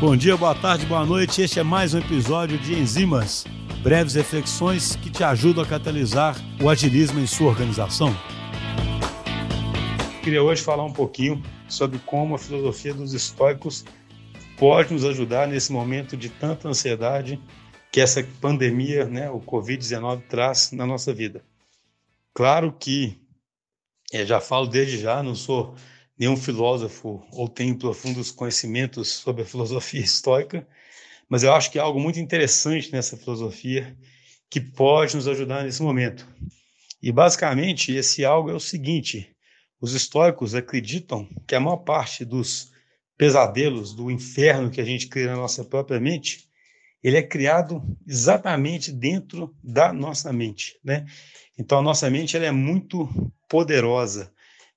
Bom dia, boa tarde, boa noite. Este é mais um episódio de Enzimas, breves reflexões que te ajudam a catalisar o agilismo em sua organização. Queria hoje falar um pouquinho sobre como a filosofia dos estoicos pode nos ajudar nesse momento de tanta ansiedade que essa pandemia, né, o Covid-19 traz na nossa vida. Claro que, é, já falo desde já, não sou nenhum filósofo ou tenho profundos conhecimentos sobre a filosofia estoica, mas eu acho que há algo muito interessante nessa filosofia que pode nos ajudar nesse momento. E basicamente esse algo é o seguinte: os estoicos acreditam que a maior parte dos pesadelos do inferno que a gente cria na nossa própria mente, ele é criado exatamente dentro da nossa mente, né? Então a nossa mente ela é muito poderosa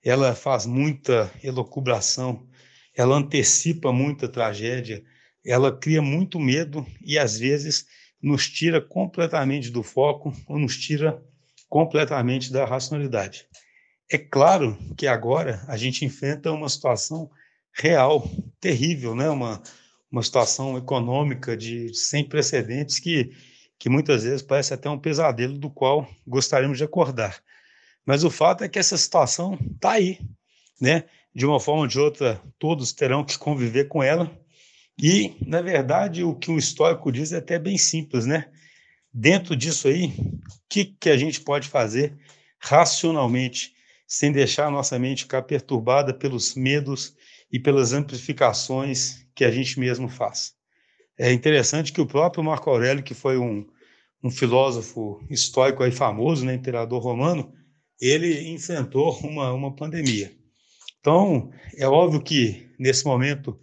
ela faz muita elocubração, ela antecipa muita tragédia, ela cria muito medo e às vezes nos tira completamente do foco ou nos tira completamente da racionalidade. É claro que agora a gente enfrenta uma situação real, terrível, né? uma, uma situação econômica de sem precedentes que, que muitas vezes parece até um pesadelo do qual gostaríamos de acordar. Mas o fato é que essa situação está aí, né? De uma forma ou de outra, todos terão que conviver com ela. E, na verdade, o que um histórico diz é até bem simples, né? Dentro disso aí, o que, que a gente pode fazer racionalmente, sem deixar a nossa mente ficar perturbada pelos medos e pelas amplificações que a gente mesmo faz? É interessante que o próprio Marco Aurélio, que foi um, um filósofo estoico aí famoso, né, imperador romano, ele enfrentou uma, uma pandemia. Então, é óbvio que, nesse momento,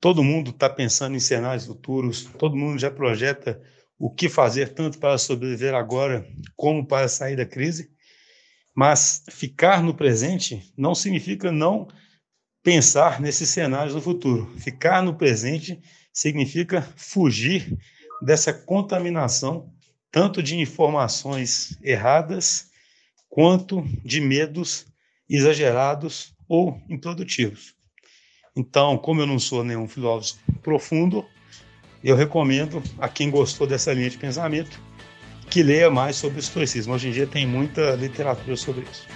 todo mundo está pensando em cenários futuros, todo mundo já projeta o que fazer, tanto para sobreviver agora, como para sair da crise. Mas ficar no presente não significa não pensar nesses cenários no futuro. Ficar no presente significa fugir dessa contaminação, tanto de informações erradas quanto de medos exagerados ou improdutivos. Então, como eu não sou nenhum filósofo profundo, eu recomendo a quem gostou dessa linha de pensamento que leia mais sobre o estoicismo. Hoje em dia tem muita literatura sobre isso.